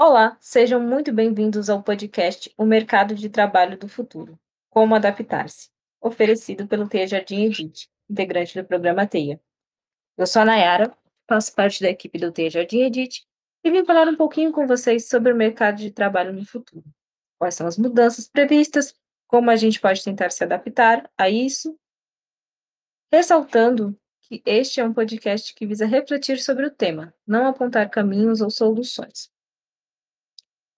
Olá, sejam muito bem-vindos ao podcast O Mercado de Trabalho do Futuro. Como adaptar-se? Oferecido pelo Teia Jardim Edit, integrante do programa Teia. Eu sou a Nayara, faço parte da equipe do Teia Jardim Edit e vim falar um pouquinho com vocês sobre o mercado de trabalho no futuro. Quais são as mudanças previstas, como a gente pode tentar se adaptar a isso, ressaltando que este é um podcast que visa refletir sobre o tema, não apontar caminhos ou soluções.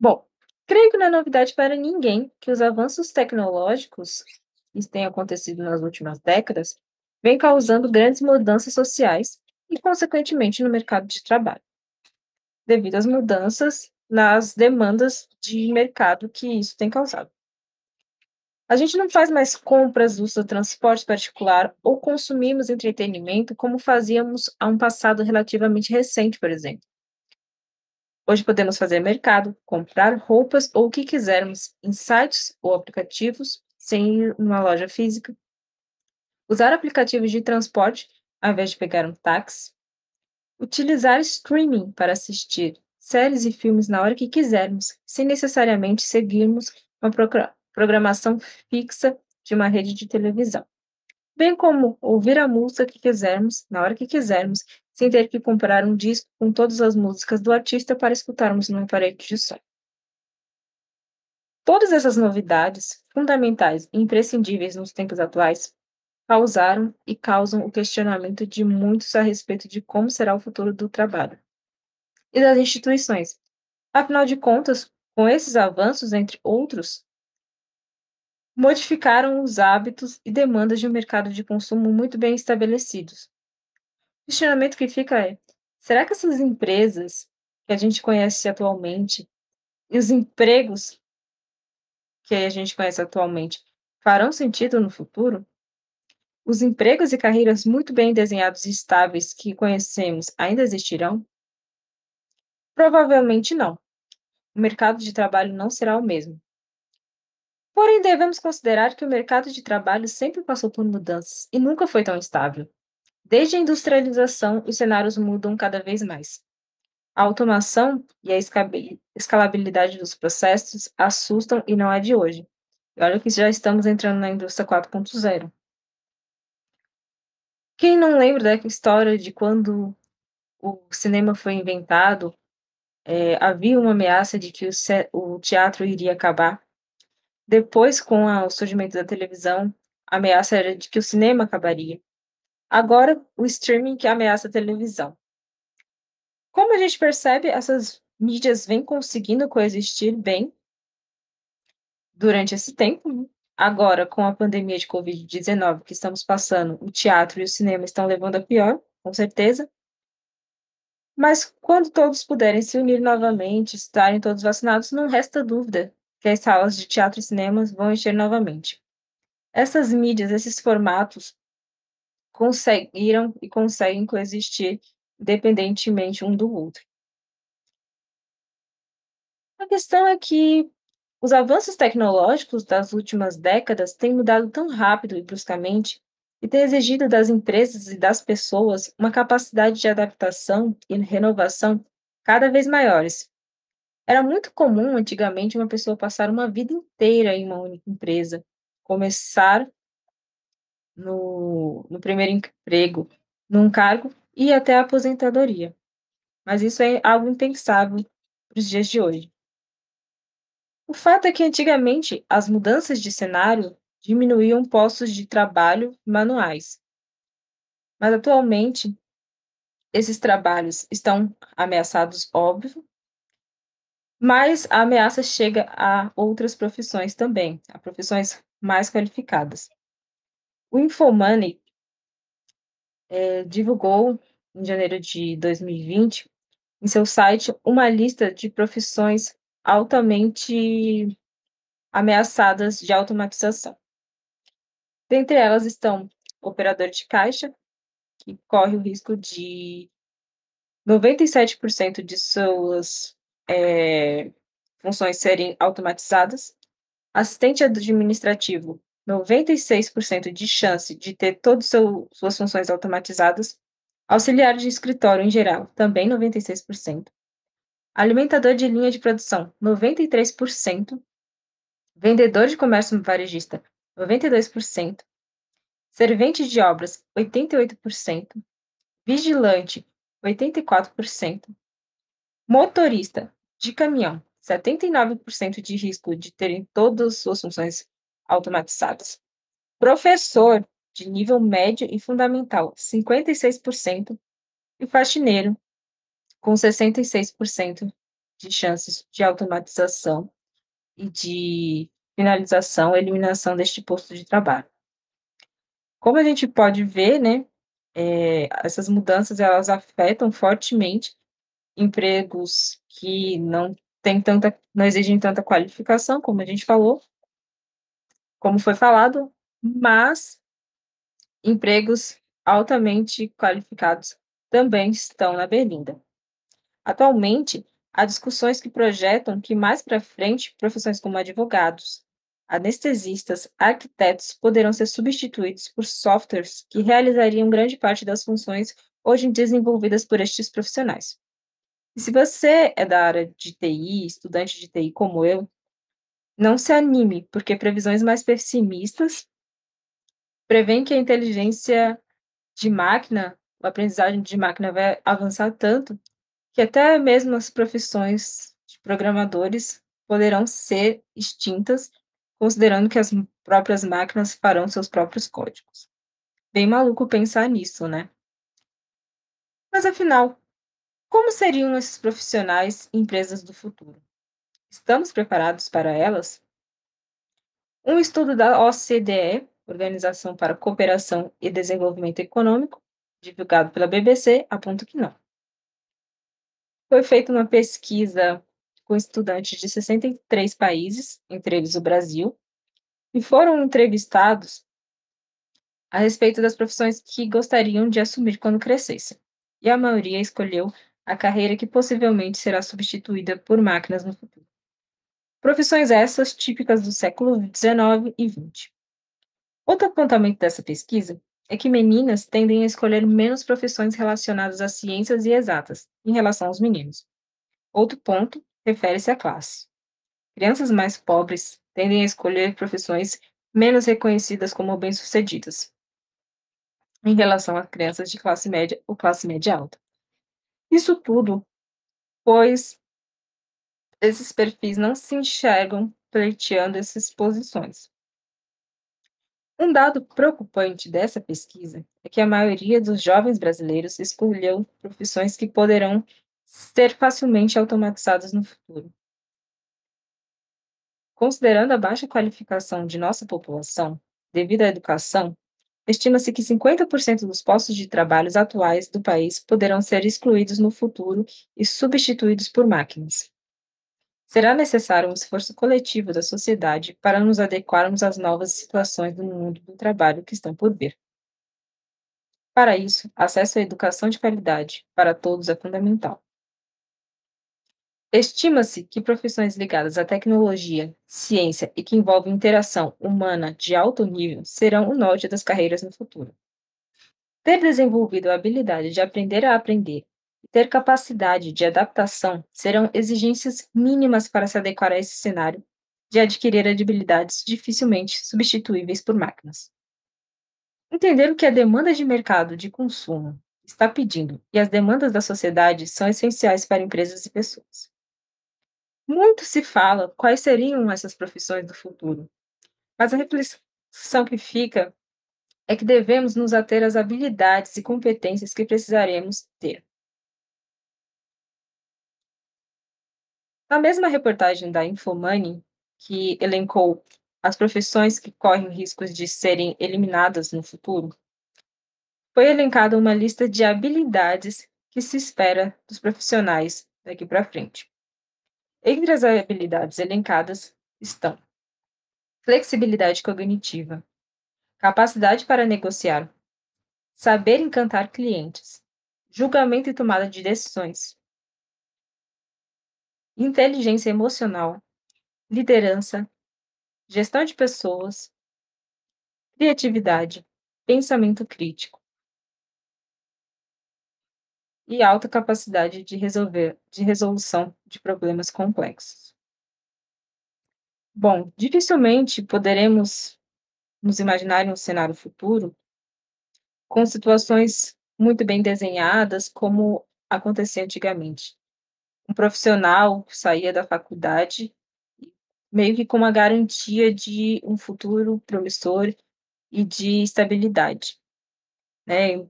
Bom, creio que não é novidade para ninguém que os avanços tecnológicos que têm acontecido nas últimas décadas vêm causando grandes mudanças sociais e, consequentemente, no mercado de trabalho, devido às mudanças nas demandas de mercado que isso tem causado. A gente não faz mais compras seu transporte particular ou consumimos entretenimento como fazíamos há um passado relativamente recente, por exemplo. Hoje podemos fazer mercado, comprar roupas ou o que quisermos em sites ou aplicativos sem ir numa loja física. Usar aplicativos de transporte ao invés de pegar um táxi. Utilizar streaming para assistir séries e filmes na hora que quisermos, sem necessariamente seguirmos uma programação fixa de uma rede de televisão. Bem como ouvir a música que quisermos, na hora que quisermos, sem ter que comprar um disco com todas as músicas do artista para escutarmos no aparelho de som. Todas essas novidades, fundamentais e imprescindíveis nos tempos atuais, causaram e causam o questionamento de muitos a respeito de como será o futuro do trabalho e das instituições. Afinal de contas, com esses avanços, entre outros, modificaram os hábitos e demandas de um mercado de consumo muito bem estabelecidos, questionamento que fica é: será que essas empresas que a gente conhece atualmente e os empregos que a gente conhece atualmente farão sentido no futuro? Os empregos e carreiras muito bem desenhados e estáveis que conhecemos ainda existirão? Provavelmente não. O mercado de trabalho não será o mesmo. Porém, devemos considerar que o mercado de trabalho sempre passou por mudanças e nunca foi tão estável. Desde a industrialização, os cenários mudam cada vez mais. A automação e a escalabilidade dos processos assustam e não é de hoje. E olha que já estamos entrando na indústria 4.0. Quem não lembra da história de quando o cinema foi inventado, é, havia uma ameaça de que o, teatro iria acabar. Depois, com o surgimento da televisão, a ameaça era de que o cinema acabaria. Agora, o streaming que ameaça a televisão. Como a gente percebe, essas mídias vêm conseguindo coexistir bem durante esse tempo. Né? Agora, com a pandemia de Covid-19 que estamos passando, o teatro e o cinema estão levando a pior, com certeza. Mas quando todos puderem se unir novamente, estarem todos vacinados, não resta dúvida que as salas de teatro e cinemas vão encher novamente. Essas mídias, esses formatos, conseguiram e conseguem coexistir independentemente um do outro. A questão é que os avanços tecnológicos das últimas décadas têm mudado tão rápido e bruscamente e têm exigido das empresas e das pessoas uma capacidade de adaptação e renovação cada vez maiores. Era muito comum antigamente uma pessoa passar uma vida inteira em uma única empresa, começar no, no primeiro emprego, num cargo e até a aposentadoria. Mas isso é algo impensável para os dias de hoje. O fato é que antigamente as mudanças de cenário diminuíam postos de trabalho manuais. Mas atualmente esses trabalhos estão ameaçados, óbvio, mas a ameaça chega a outras profissões também, a profissões mais qualificadas. O Infomoney é, divulgou, em janeiro de 2020, em seu site, uma lista de profissões altamente ameaçadas de automatização. Dentre elas estão operador de caixa, que corre o risco de 97% de suas é, funções serem automatizadas, assistente administrativo, 96% de chance de ter todas suas funções automatizadas. Auxiliar de escritório em geral, também 96%. alimentador de linha de produção, 93%, vendedor de comércio varejista, 92%, servente de obras, 88%, vigilante, 84%, motorista de caminhão, 79% de risco de terem todas suas funções automatizadas, professor de nível médio e fundamental, 56%, e faxineiro, com 66% de chances de automatização e de finalização, eliminação deste posto de trabalho. Como a gente pode ver, né, eh, essas mudanças elas afetam fortemente empregos que não têm tanta não exigem tanta qualificação, como a gente falou, como foi falado, mas empregos altamente qualificados também estão na berlinda. Atualmente, há discussões que projetam que mais para frente profissões como advogados, anestesistas, arquitetos poderão ser substituídos por softwares que realizariam grande parte das funções hoje desenvolvidas por estes profissionais. E se você é da área de TI, estudante de TI como eu, não se anime, porque previsões mais pessimistas prevêem que a inteligência de máquina, a aprendizagem de máquina vai avançar tanto que até mesmo as profissões de programadores poderão ser extintas considerando que as próprias máquinas farão seus próprios códigos. Bem maluco pensar nisso, né? Mas afinal, como seriam esses profissionais e empresas do futuro? Estamos preparados para elas? Um estudo da OCDE, Organização para Cooperação e Desenvolvimento Econômico, divulgado pela BBC, aponta que não. Foi feita uma pesquisa com estudantes de 63 países, entre eles o Brasil, e foram entrevistados a respeito das profissões que gostariam de assumir quando crescessem. E a maioria escolheu a carreira que possivelmente será substituída por máquinas no futuro. Profissões essas típicas do século XIX e XX. Outro apontamento dessa pesquisa é que meninas tendem a escolher menos profissões relacionadas às ciências e exatas em relação aos meninos. Outro ponto refere-se à classe. Crianças mais pobres tendem a escolher profissões menos reconhecidas como bem-sucedidas, em relação a crianças de classe média ou classe média alta. Isso tudo, pois esses perfis não se enxergam pleiteando essas posições. Um dado preocupante dessa pesquisa é que a maioria dos jovens brasileiros escolheu profissões que poderão ser facilmente automatizadas no futuro. Considerando a baixa qualificação de nossa população, devido à educação, estima-se que 50% dos postos de trabalho atuais do país poderão ser excluídos no futuro e substituídos por máquinas. Será necessário um esforço coletivo da sociedade para nos adequarmos às novas situações do mundo do trabalho que estão por vir. Para isso, acesso à educação de qualidade para todos é fundamental. Estima-se que profissões ligadas à tecnologia, ciência e que envolvem interação humana de alto nível serão o norte das carreiras no futuro. Ter desenvolvido a habilidade de aprender a aprender e ter capacidade de adaptação serão exigências mínimas para se adequar a esse cenário de adquirir habilidades dificilmente substituíveis por máquinas. Entender o que a demanda de mercado de consumo está pedindo e as demandas da sociedade são essenciais para empresas e pessoas. Muito se fala quais seriam essas profissões do futuro, mas a reflexão que fica é que devemos nos ater às habilidades e competências que precisaremos ter. Na mesma reportagem da Infomoney, que elencou as profissões que correm riscos de serem eliminadas no futuro, foi elencada uma lista de habilidades que se espera dos profissionais daqui para frente. Entre as habilidades elencadas estão flexibilidade cognitiva, capacidade para negociar, saber encantar clientes, julgamento e tomada de decisões, inteligência emocional, liderança, gestão de pessoas, criatividade, pensamento crítico. e alta capacidade de resolver de resolução de problemas complexos. Bom, dificilmente poderemos nos imaginar em um cenário futuro com situações muito bem desenhadas, como acontecia antigamente. Um profissional saía da faculdade meio que com uma garantia de um futuro promissor e de estabilidade, né.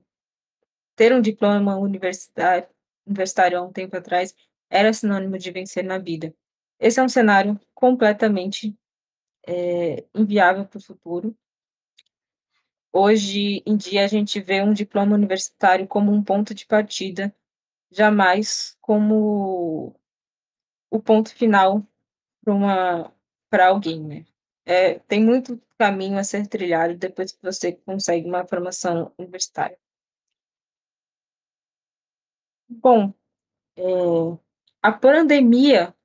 Ter um diploma universitário universitário há um tempo atrás era sinônimo de vencer na vida. Esse é um cenário completamente, eh, inviável para o futuro. Hoje em dia a gente vê um diploma universitário como um ponto de partida, jamais como o ponto final para uma para alguém, né. Eh, tem muito caminho a ser trilhado depois que você consegue uma formação universitária. Bom, eh, a pandemia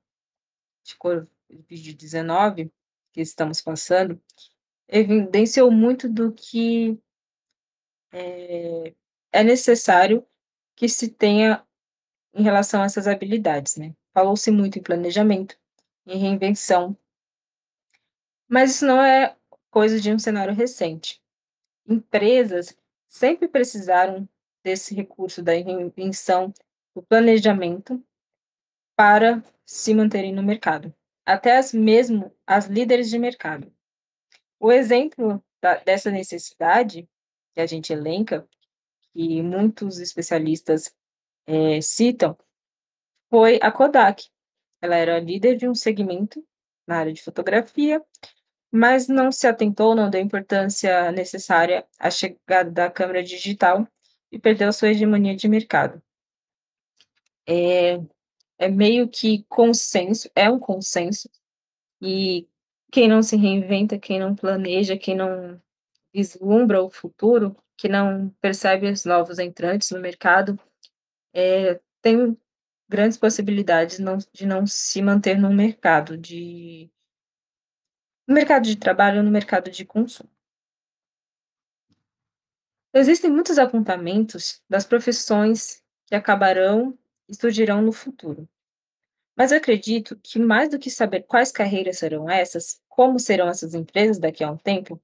de Covid-19 que estamos passando, evidenciou muito do que eh, é necessário que se tenha em relação a essas habilidades, né. Falou-se muito em planejamento, em reinvenção mas isso não é coisa de um cenário recente. Empresas sempre precisaram desse recurso da reinvenção, do planejamento, para se manterem no mercado, até as mesmo as líderes de mercado. O exemplo da dessa necessidade, que a gente elenca, e muitos especialistas, eh, citam, foi a Kodak. Ela era líder de um segmento na área de fotografia, mas não se atentou, não deu importância necessária à chegada da câmera digital e perdeu sua hegemonia de mercado. É é meio que consenso é um consenso, e quem não se reinventa, quem não planeja, quem não vislumbra o futuro, que não percebe os novos entrantes no mercado, eh, tem grandes possibilidades não de não se manter no mercado de no mercado de trabalho ou no mercado de consumo. Existem muitos apontamentos das profissões que acabarão e surgirão no futuro. Mas eu acredito que mais do que saber quais carreiras serão essas, como serão essas empresas daqui a um tempo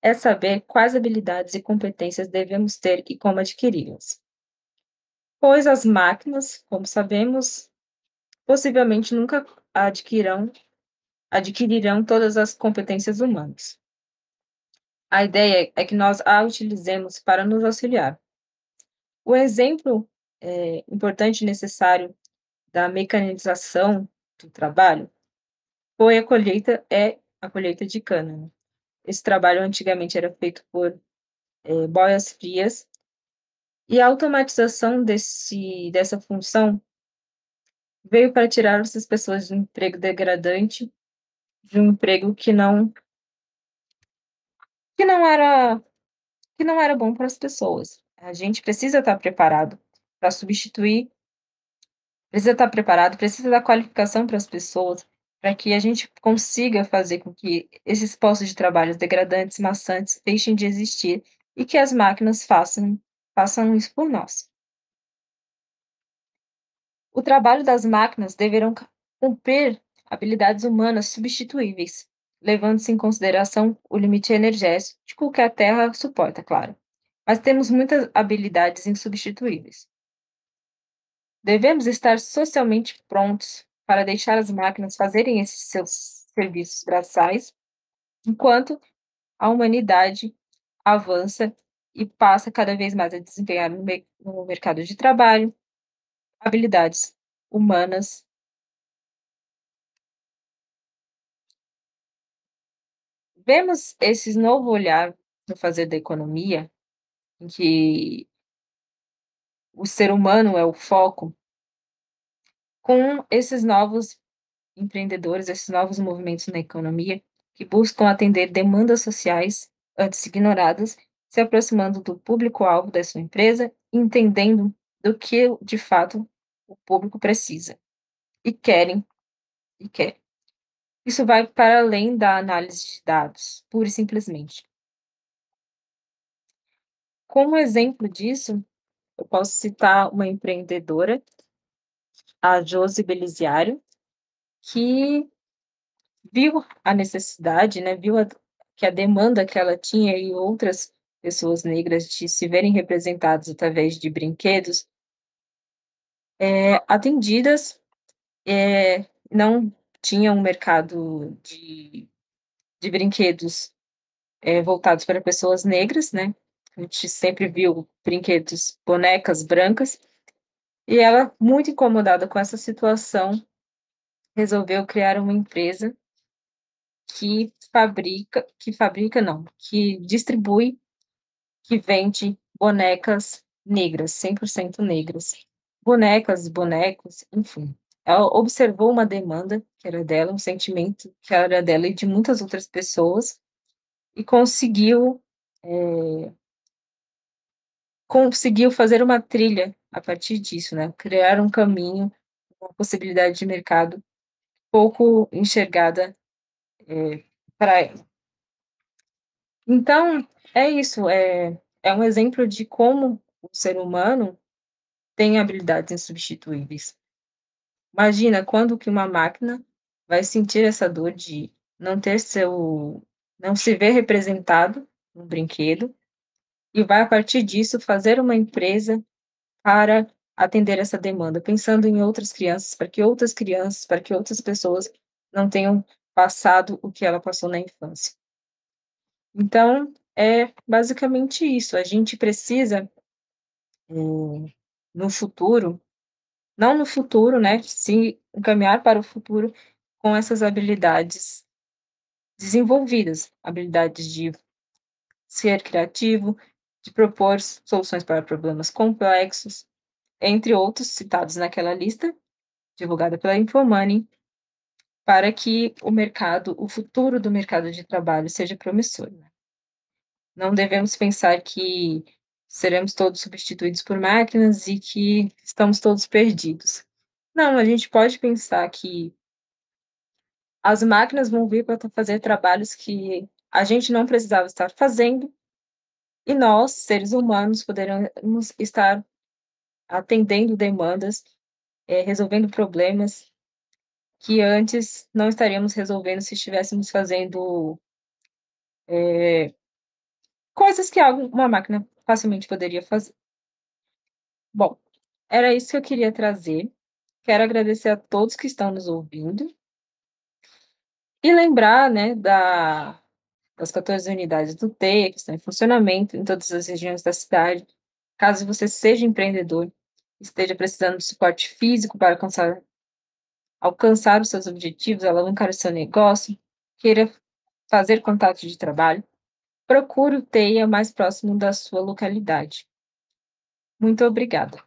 é saber quais habilidades e competências devemos ter e como adquiri-las. Pois as máquinas, como sabemos, possivelmente nunca adquirão adquirirão todas as competências humanas. A ideia é que nós a utilizemos para nos auxiliar. O exemplo, eh, importante e necessário da mecanização do trabalho foi a colheita é a colheita de cana, né. Esse trabalho antigamente era feito por, eh, boias frias, e a automatização desse dessa função veio para tirar essas pessoas de um emprego degradante, de um emprego que não que não era que não era bom para as pessoas. A gente precisa estar preparado para substituir precisa estar preparado, precisa dar qualificação para as pessoas, para que a gente consiga fazer com que esses postos de trabalhos degradantes, maçantes, deixem de existir e que as máquinas façam façam isso por nós. O trabalho das máquinas deverão cumprir habilidades humanas substituíveis, levando-se em consideração o limite energético que a Terra suporta, claro, mas temos muitas habilidades insubstituíveis. Devemos estar socialmente prontos para deixar as máquinas fazerem esses seus serviços braçais, enquanto a humanidade avança e passa cada vez mais a desempenhar no no mercado de trabalho, habilidades humanas. Vemos esse novo olhar no fazer da economia, em que o ser humano é o foco com esses novos empreendedores, esses novos movimentos na economia, que buscam atender demandas sociais antes ignoradas, se aproximando do público-alvo da sua empresa, entendendo do que de fato o público precisa e querem e quer. Isso vai para além da análise de dados, pura e simplesmente. Como exemplo disso, eu posso citar uma empreendedora, a Josi Beliziário, que viu a necessidade, né, viu a que a demanda que ela tinha e outras pessoas negras de se verem representadas através de brinquedos eh, atendidas, eh, não tinha um mercado de de brinquedos, eh, voltados para pessoas negras, né, a gente sempre viu brinquedos, bonecas brancas, e ela, muito incomodada com essa situação, resolveu criar uma empresa que fabrica que fabrica não, que distribui, que vende bonecas negras, 100% negras. Bonecas, bonecos, enfim. Ela observou uma demanda que era dela, um sentimento que era dela e de muitas outras pessoas, e conseguiu, eh conseguiu fazer uma trilha a partir disso, né, criar um caminho, uma possibilidade de mercado pouco enxergada, eh, pra ela. Então, é isso, é é um exemplo de como o ser humano tem habilidades insubstituíveis. Imagina quando que uma máquina vai sentir essa dor de não ter seu não se ver representado no brinquedo, e vai a partir disso fazer uma empresa para atender essa demanda, pensando em outras crianças, para que outras crianças, para que outras pessoas não tenham passado o que ela passou na infância. Então, é basicamente isso, a gente precisa, eh, no futuro não no futuro, né, se encaminhar para o futuro com essas habilidades desenvolvidas, habilidades de ser criativo, de propor soluções para problemas complexos, entre outros citados naquela lista, divulgada pela Infomoney, para que o mercado o futuro do mercado de trabalho seja promissor. Não devemos pensar que seremos todos substituídos por máquinas e que estamos todos perdidos. Não, a gente pode pensar que as máquinas vão vir para fazer trabalhos que a gente não precisava estar fazendo, e nós, seres humanos, poderemos estar atendendo demandas, eh, resolvendo problemas que antes não estaríamos resolvendo se estivéssemos fazendo eh, coisas que uma máquina facilmente poderia fazer. Bom, era isso que eu queria trazer. Quero agradecer a todos que estão nos ouvindo. E lembrar, né, da das 14 unidades do TEIA, que estão em funcionamento em todas as regiões da cidade. Caso você seja empreendedor, esteja precisando de suporte físico para alcançar alcançar os seus objetivos, alavancar o seu negócio, queira fazer contato de trabalho, procure o TEIA mais próximo da sua localidade. Muito obrigada.